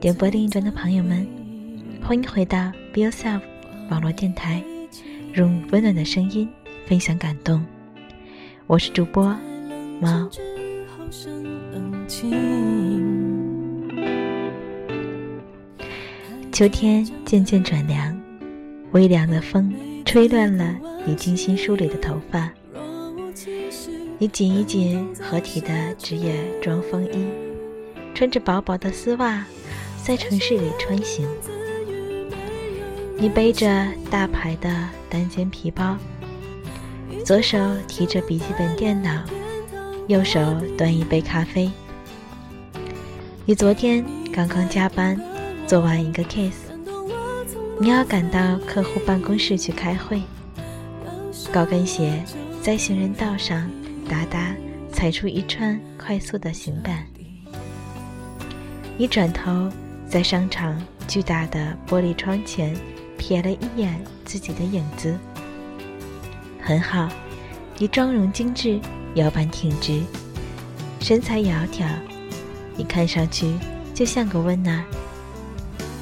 点播另一端的朋友们，欢迎回到 Be Yourself 网络电台，用温暖的声音分享感动。我是主播猫。秋天渐渐转凉，微凉的风吹乱了你精心梳理的头发，你紧一紧合体的职业装风衣，穿着薄薄的丝袜，在城市里穿行。你背着大牌的单肩皮包，左手提着笔记本电脑，右手端一杯咖啡。你昨天刚刚加班，做完一个 case，你要赶到客户办公室去开会。高跟鞋在行人道上哒哒踩出一串快速的行板。你转头在商场巨大的玻璃窗前瞥了一眼自己的影子，很好，你妆容精致，腰板挺直，身材窈窕，你看上去就像个温暖。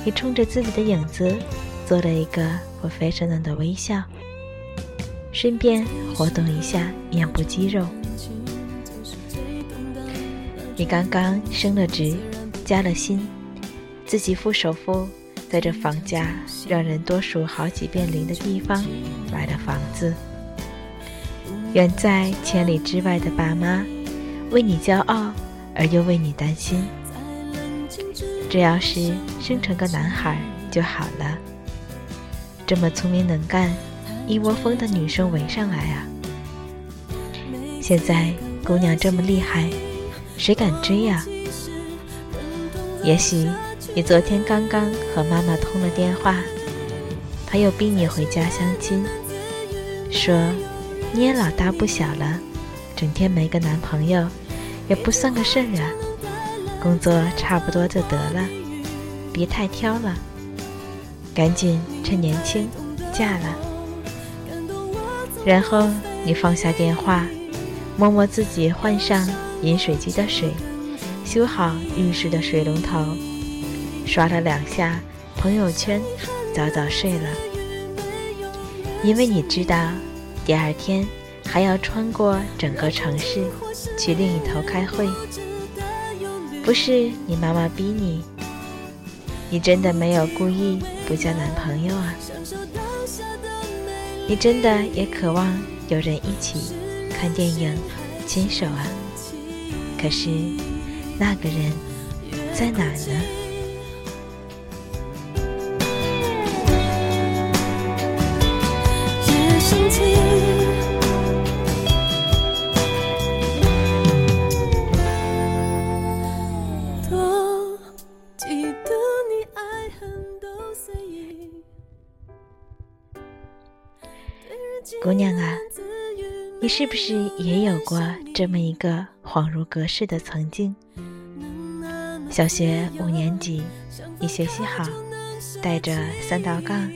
你冲着自己的影子做了一个不费声色的微笑，顺便活动一下面部肌肉。你刚刚升了职，加了薪，自己付首付，在这房价让人多数好几遍零的地方买了房子。远在千里之外的爸妈，为你骄傲而又为你担心。这要是生成个男孩就好了。这么聪明能干、一窝蜂的女生围上来啊！现在姑娘这么厉害，谁敢追呀、也许你昨天刚刚和妈妈通了电话，她又逼你回家相亲，说你也老大不小了，整天没个男朋友，也不算个事儿啊。工作差不多就得了，别太挑了，赶紧趁年轻嫁了。然后你放下电话，摸摸自己换上饮水机的水，修好浴室的水龙头，刷了两下朋友圈，早早睡了。因为你知道，第二天还要穿过整个城市去另一头开会。不是你妈妈逼你，你真的没有故意不交男朋友啊？你真的也渴望有人一起看电影、牵手啊？可是那个人在哪呢？啊，你是不是也有过这么一个恍如隔世的曾经？小学五年级，你学习好，带着三道杠，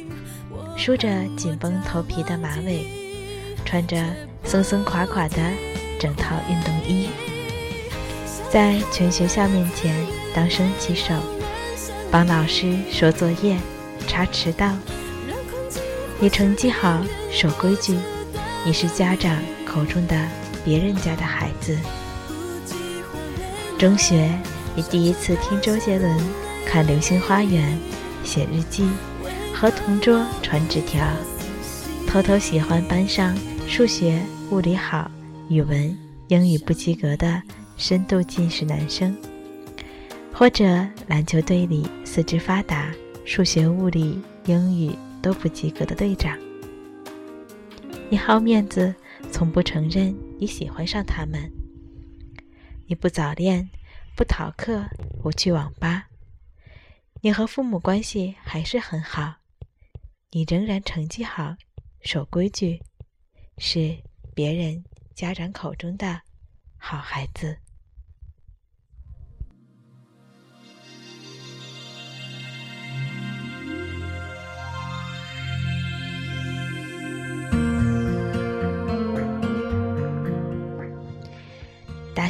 梳着紧绷头皮的马尾，穿着松松垮垮的整套运动衣，在全学校面前当升旗手，帮老师说作业，查迟到。你成绩好，守规矩，你是家长口中的别人家的孩子。中学，你第一次听周杰伦，看《流星花园》，写日记，和同桌传纸条，偷偷喜欢班上数学、物理好、语文、英语不及格的深度近视男生，或者篮球队里四肢发达、数学、物理、英语都不及格的队长。你好面子，从不承认你喜欢上他们。你不早恋，不逃课，不去网吧。你和父母关系还是很好，你仍然成绩好，守规矩，是别人家长口中的好孩子。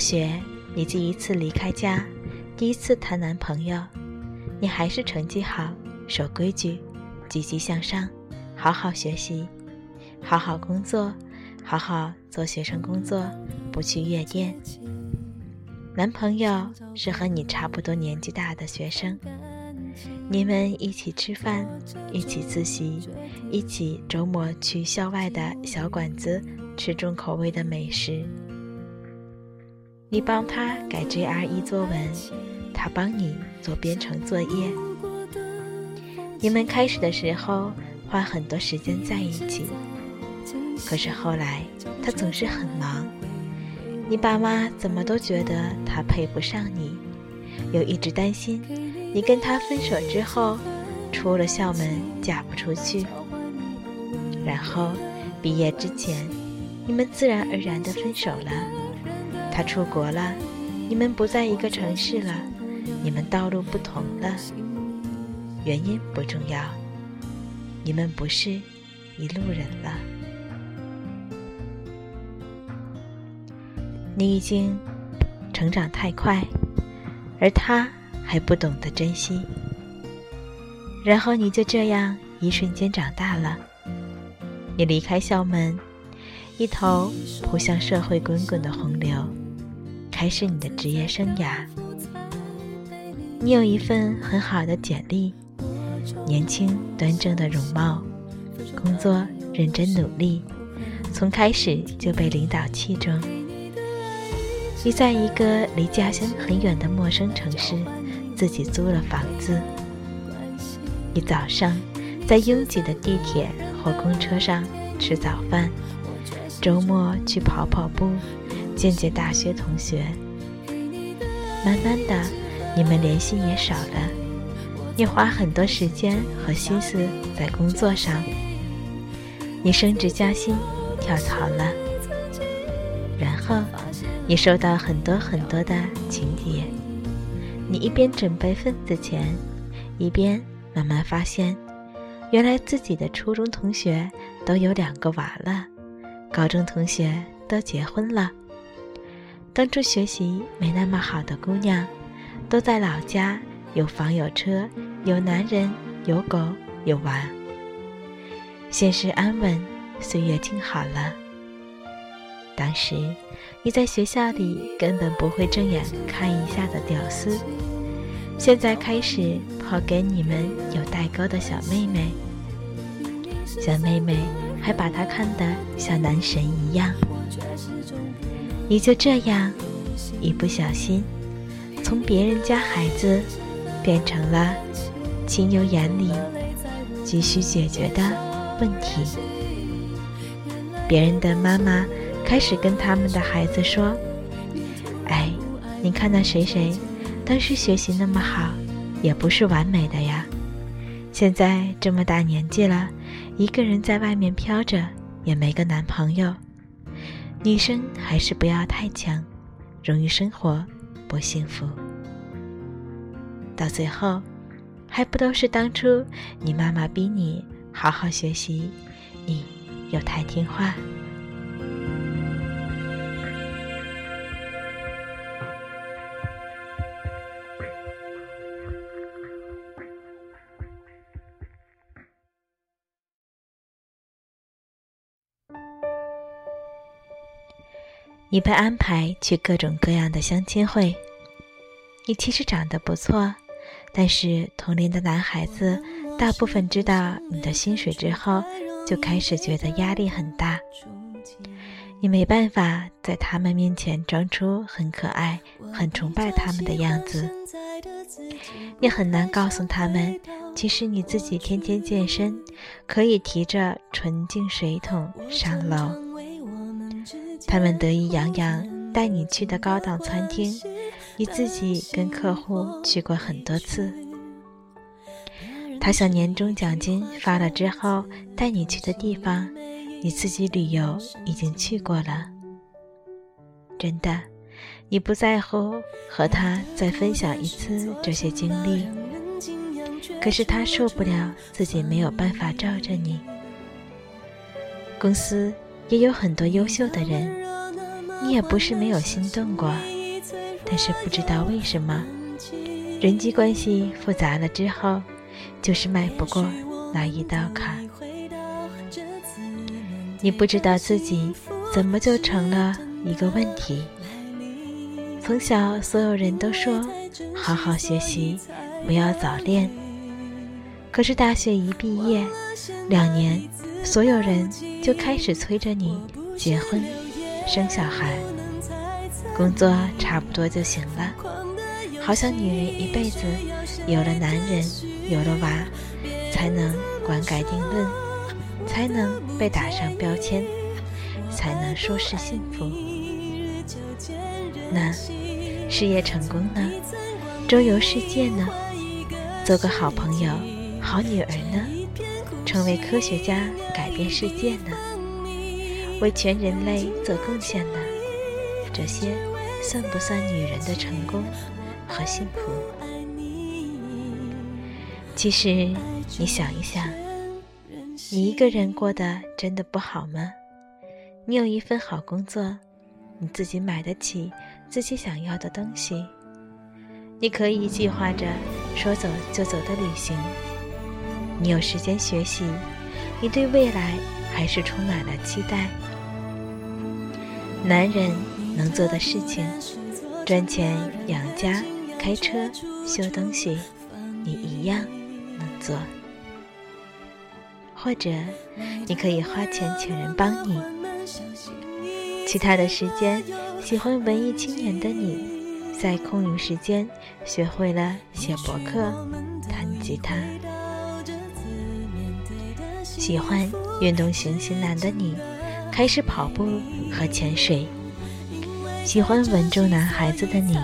学，你第一次离开家，第一次谈男朋友。你还是成绩好，守规矩，积极向上，好好学习，好好工作，好好做学生工作，不去夜店。男朋友是和你差不多年纪大的学生，你们一起吃饭，一起自习，一起周末去校外的小馆子吃重口味的美食。你帮他改 GRE 作文。他帮你做编程作业。你们开始的时候花很多时间在一起，可是后来他总是很忙。你爸妈怎么都觉得他配不上你，又一直担心你跟他分手之后出了校门嫁不出去。然后毕业之前，你们自然而然的分手了。他出国了，你们不在一个城市了。你们道路不同了，原因不重要，你们不是一路人了。你已经成长太快，而他还不懂得珍惜。然后你就这样一瞬间长大了，你离开校门，一头扑向社会滚滚的洪流，开始你的职业生涯。你有一份很好的简历，年轻端正的容貌，工作认真努力，从开始就被领导器重。你在一个离家乡很远的陌生城市，自己租了房子。你早上在拥挤的地铁或公车上吃早饭，周末去跑跑步，见见大学同学。慢慢的。你们联系也少了，你花很多时间和心思在工作上，你升职加薪，跳槽了，然后你收到很多很多的请帖，你一边准备份子钱，一边慢慢发现，原来自己的初中同学都有两个娃了，高中同学都结婚了，当初学习没那么好的姑娘。都在老家，有房有车，有男人，有狗，有娃。现实安稳，岁月静好了。当时你在学校里根本不会正眼看一下的屌丝，现在开始抛给你们有代沟的小妹妹。小妹妹还把他看得像男神一样。你就这样，一不小心。从别人家孩子，变成了亲友眼里急需解决的问题。别人的妈妈开始跟他们的孩子说：“哎，你看那谁谁，当时学习那么好，也不是完美的呀。现在这么大年纪了，一个人在外面飘着，也没个男朋友。女生还是不要太强，容易生活。”不幸福，到最后，还不都是当初你妈妈逼你好好学习，你又太听话。你被安排去各种各样的相亲会。你其实长得不错，但是同龄的男孩子大部分知道你的薪水之后，就开始觉得压力很大。你没办法在他们面前装出很可爱、很崇拜他们的样子。你很难告诉他们，其实你自己天天健身，可以提着纯净水桶上楼。他们得意洋洋带你去的高档餐厅，你自己跟客户去过很多次。他想年终奖金发了之后带你去的地方。你自己旅游已经去过了，真的，你不在乎和他再分享一次这些经历。可是他受不了自己没有办法罩着你。公司也有很多优秀的人，你也不是没有心动过，但是不知道为什么，人际关系复杂了之后，就是迈不过那一道坎。你不知道自己怎么就成了一个问题。从小，所有人都说好好学习，不要早恋。可是大学一毕业，两年，所有人就开始催着你结婚、生小孩，工作差不多就行了。好像女人一辈子有了男人，有了娃，才能管改定论。才能被打上标签，才能说是幸福。那事业成功呢？周游世界呢？做个好朋友、好女儿呢？成为科学家、改变世界呢？为全人类做贡献呢？这些算不算女人的成功和幸福？其实，你想一想。你一个人过得真的不好吗？你有一份好工作，你自己买得起自己想要的东西，你可以计划着说走就走的旅行，你有时间学习，你对未来还是充满了期待。男人能做的事情，赚钱养家、开车、修东西，你一样能做。或者，你可以花钱请人帮你。其他的时间，喜欢文艺青年的你，在空余时间学会了写博客、弹吉他。喜欢运动型型男的你，开始跑步和潜水。喜欢稳重男孩子的你，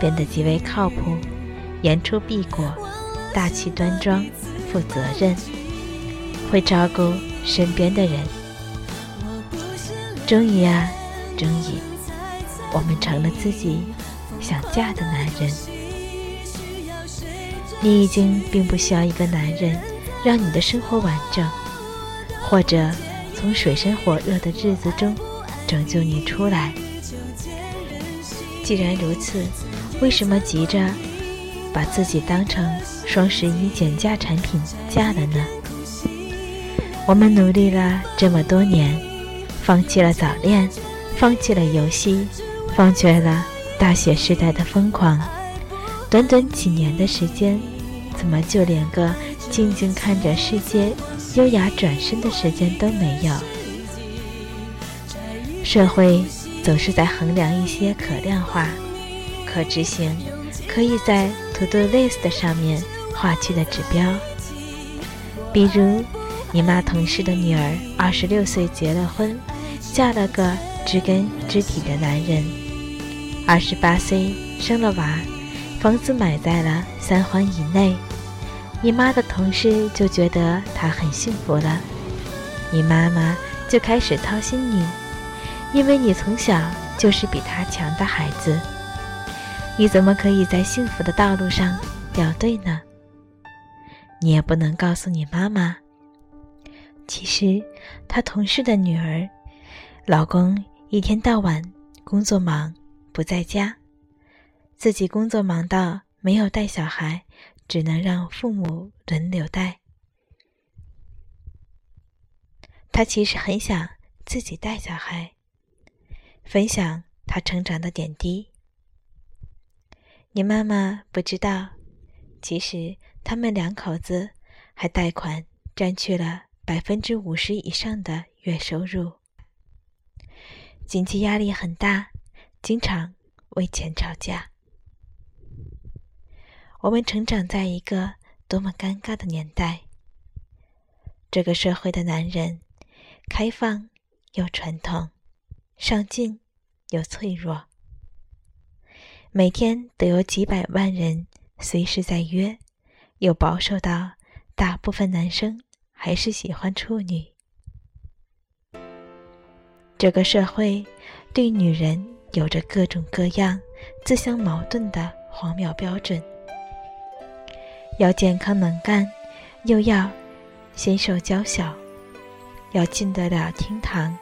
变得极为靠谱，言出必果，大气端庄，负责任。会照顾身边的人。终于啊，终于，我们成了自己想嫁的男人。你已经并不需要一个男人让你的生活完整，或者从水深火热的日子中拯救你出来。既然如此，为什么急着把自己当成双十一减价产品嫁了呢？我们努力了这么多年，放弃了早恋，放弃了游戏，放弃了大学时代的疯狂。短短几年的时间，怎么就连个静静看着世界、优雅转身的时间都没有？社会总是在衡量一些可量化、可执行、可以在 To Do List 上面划去的指标，比如。你妈同事的女儿二十六岁结了婚，嫁了个知根知底的男人。二十八岁生了娃，房子买在了三环以内。你妈的同事就觉得她很幸福了，你妈妈就开始操心你，因为你从小就是比她强的孩子。你怎么可以在幸福的道路上掉队呢？你也不能告诉你妈妈。其实，他同事的女儿，老公一天到晚工作忙不在家，自己工作忙到没有带小孩，只能让父母轮流带。他其实很想自己带小孩，分享他成长的点滴。你妈妈不知道，其实他们两口子还贷款占去了。百分之五十以上的月收入，经济压力很大，经常为钱吵架。我们成长在一个多么尴尬的年代！这个社会的男人，开放又传统，上进又脆弱，每天都有几百万人随时在约，又保守到大部分男生。还是喜欢处女。这个社会对女人有着各种各样、自相矛盾的荒谬标准：要健康能干，又要纤瘦娇小；要进得了厅堂，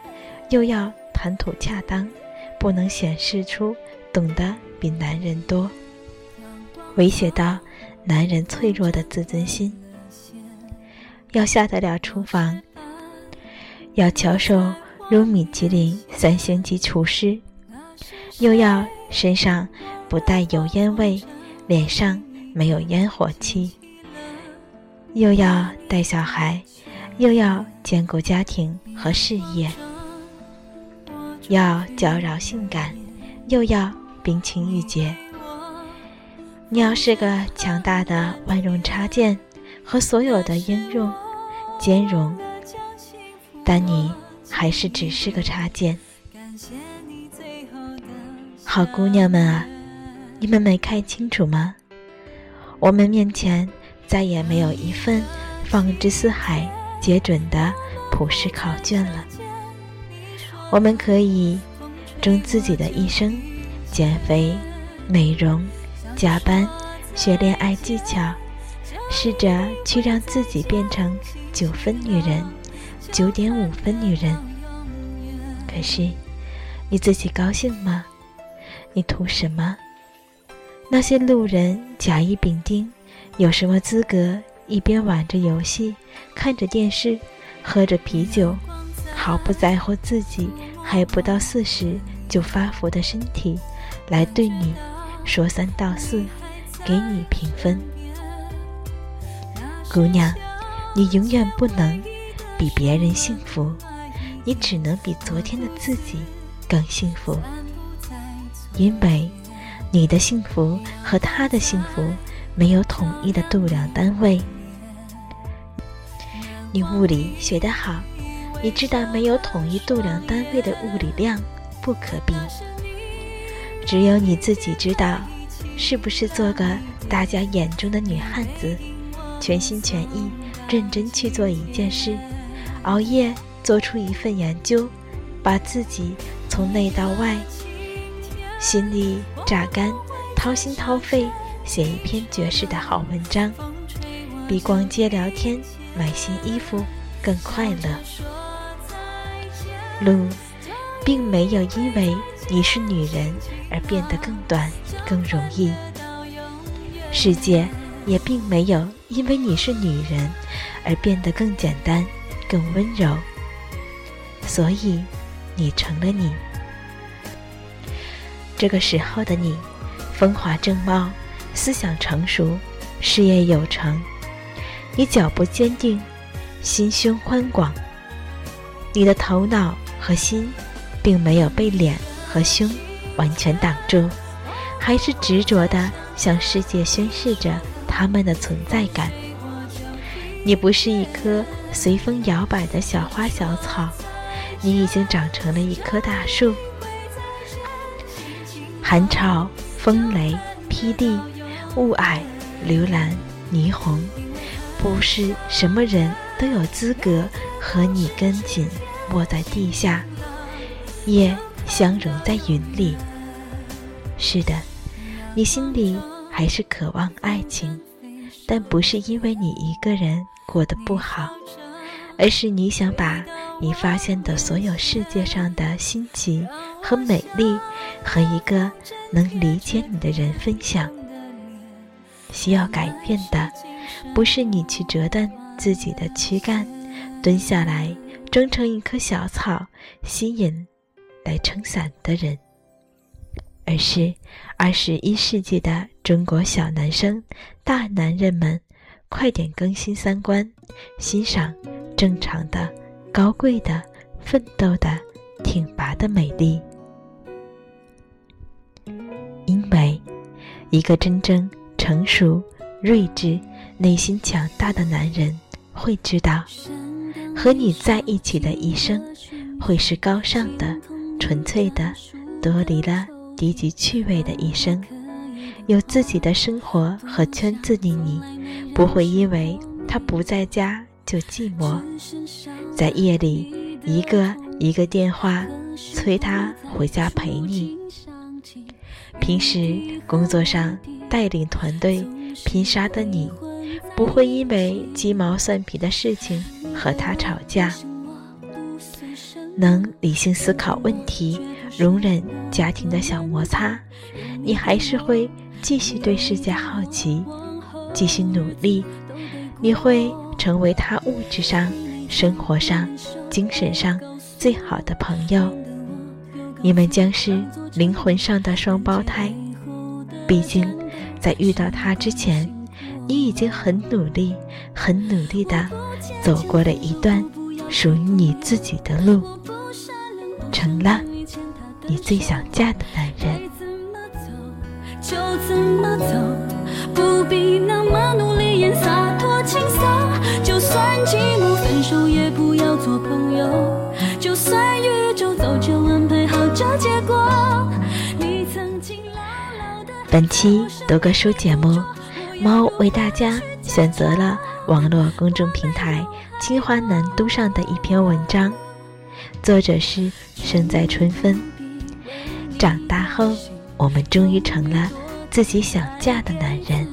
又要谈吐恰当，不能显示出懂得比男人多，威胁到男人脆弱的自尊心。要下得了厨房，要巧手如米其林三星级厨师，又要身上不带油烟味，脸上没有烟火气，又要带小孩，又要兼顾家庭和事业，要娇娆性感，又要冰清玉洁。你要是个强大的万用插件，和所有的应用。兼容，但你还是只是个插件。好姑娘们啊，你们没看清楚吗？我们面前再也没有一份放之四海皆准的普世考卷了。我们可以终自己的一生，减肥、美容、加班、学恋爱技巧。试着去让自己变成九分女人，九点五分女人。可是，你自己高兴吗？你图什么？那些路人甲乙丙丁，有什么资格一边玩着游戏，看着电视，喝着啤酒，毫不在乎自己还不到四十就发福的身体，来对你说三道四，给你评分？姑娘，你永远不能比别人幸福，你只能比昨天的自己更幸福。因为你的幸福和他的幸福没有统一的度量单位。你物理学得好，你知道没有统一度量单位的物理量不可比。只有你自己知道，是不是做个大家眼中的女汉子。全心全意、认真去做一件事，熬夜做出一份研究，把自己从内到外，心里榨干，掏心掏肺写一篇绝世的好文章，比逛街聊天、买新衣服更快乐。路，并没有因为你是女人而变得更短、更容易。世界。也并没有因为你是女人而变得更简单、更温柔，所以你成了你。这个时候的你，风华正茂，思想成熟，事业有成，你脚步坚定，心胸宽广。你的头脑和心，并没有被脸和胸完全挡住，还是执着地向世界宣示着。他们的存在感。你不是一棵随风摇摆的小花小草，你已经长成了一棵大树。寒潮、风雷、霹雳、雾霭、流岚、霓虹，不是什么人都有资格和你跟紧卧在地下，也相融在云里。是的，你心里还是渴望爱情。但不是因为你一个人过得不好，而是你想把你发现的所有世界上的新奇和美丽，和一个能理解你的人分享。需要改变的，不是你去折断自己的躯干，蹲下来装成一棵小草，吸引来撑伞的人。而是二十一世纪的中国小男生、大男人们，快点更新三观，欣赏正常的、高贵的、奋斗的、挺拔的美丽。因为，一个真正成熟、睿智、内心强大的男人会知道，和你在一起的一生，会是高尚的、纯粹的、脱离了低级趣味的一生。有自己的生活和圈子的你，不会因为他不在家就寂寞，在夜里一个一个电话催他回家陪你。平时工作上带领团队拼杀的你，不会因为鸡毛蒜皮的事情和他吵架，能理性思考问题，容忍家庭的小摩擦，你还是会。继续对世界好奇，继续努力，你会成为他物质上、生活上、精神上最好的朋友。你们将是灵魂上的双胞胎。毕竟，在遇到他之前，你已经很努力、很努力地走过了一段属于你自己的路，成了你最想嫁的男人。就怎么走，不必那么努力演洒脱轻松。就算寂寞分手，也不要做朋友。就算宇宙早就安排好这结果。你曾经牢牢的。本期读个书节目，猫为大家选择了网络公众平台清华南都上的一篇文章，作者是生在春分。长大后。我们终于成了自己想嫁的男人。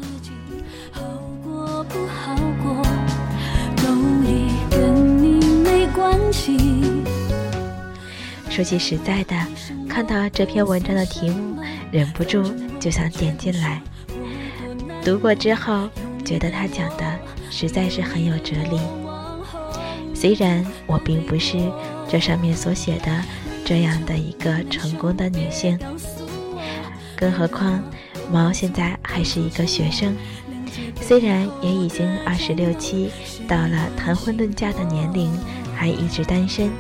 说句实在的，看到这篇文章的题目，忍不住就想点进来。读过之后，觉得他讲的实在是很有哲理。虽然我并不是这上面所写的这样的一个成功的女性。更何况，毛现在还是一个学生，虽然也已经二十六七，到了谈婚论嫁的年龄，还一直单身，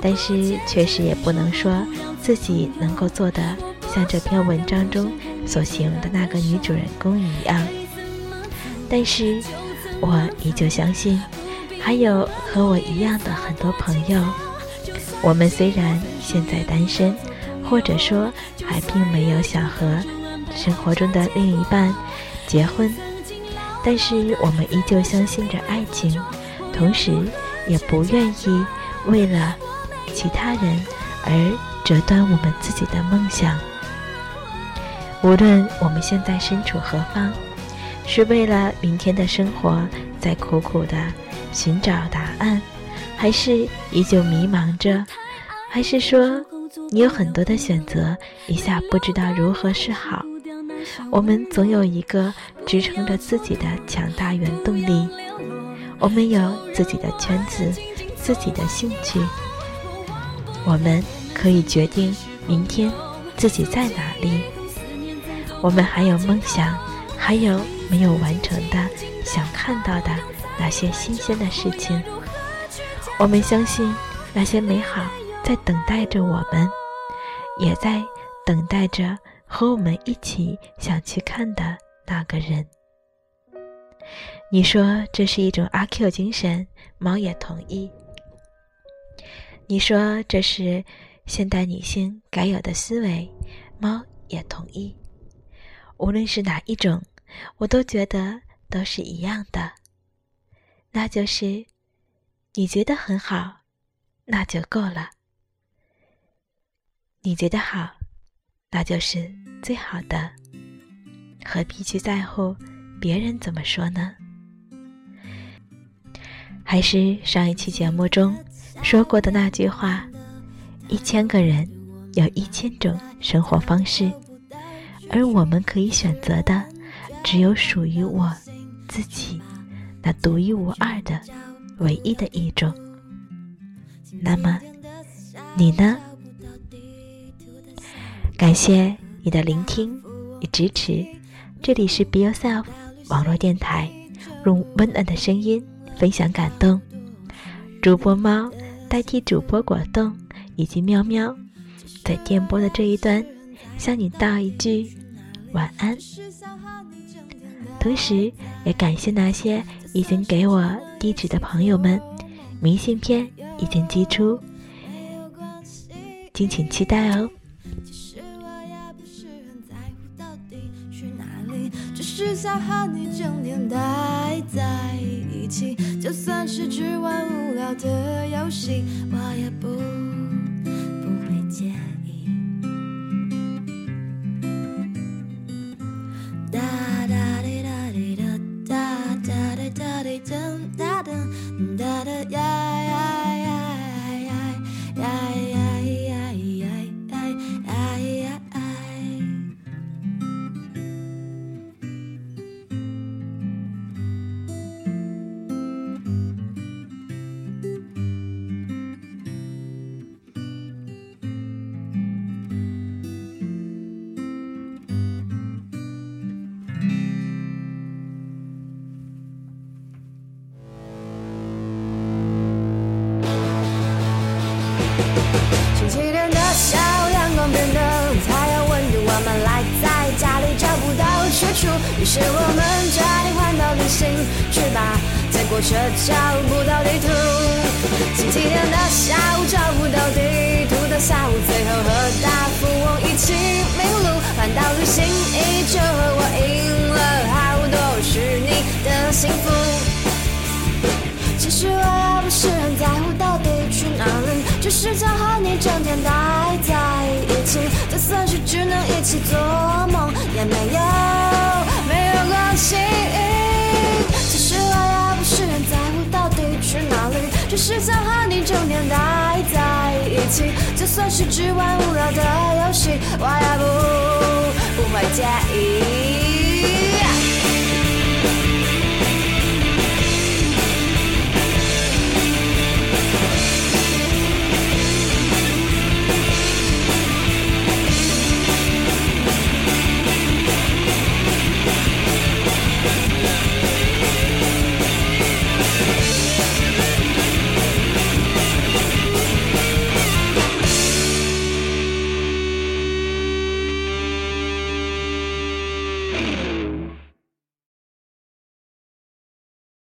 但是确实也不能说自己能够做的像这篇文章中所形容的那个女主人公一样。但是，我依旧相信，还有和我一样的很多朋友，我们虽然现在单身。或者说，还并没有想和生活中的另一半结婚，但是我们依旧相信着爱情，同时也不愿意为了其他人而折断我们自己的梦想。无论我们现在身处何方，是为了明天的生活在苦苦的寻找答案，还是依旧迷茫着，还是说？你有很多的选择，一下不知道如何是好。我们总有一个支撑着自己的强大原动力。我们有自己的圈子，自己的兴趣。我们可以决定明天自己在哪里。我们还有梦想，还有没有完成的、想看到的那些新鲜的事情。我们相信那些美好。在等待着我们，也在等待着和我们一起想去看的那个人。你说这是一种阿 Q 精神，猫也同意。你说这是现代女性该有的思维，猫也同意。无论是哪一种，我都觉得都是一样的，那就是你觉得很好，那就够了。你觉得好，那就是最好的，何必去在乎别人怎么说呢？还是上一期节目中说过的那句话：一千个人有一千种生活方式，而我们可以选择的只有属于我自己那独一无二的唯一的一种。那么，你呢？感谢你的聆听与支持，这里是 Be Yourself 网络电台，用温暖的声音分享感动。主播猫代替主播果冻以及喵喵，在电波的这一端向你道一句晚安。同时，也感谢那些已经给我地址的朋友们，明信片已经寄出，敬请期待哦。只想和你整天待在就算是只玩无聊的游戏，我也不是我们决定环岛旅行去吧，结果却找不到地图。星期天的下午找不到地图的下午，最后和大富翁一起迷路。环岛旅行依旧和我赢了好多，是你的幸福。其实我也不是很在乎到底去哪里，只是想和你整天待在一起，就算是只能一起做就算是只玩无聊的游戏，我也不不会介意。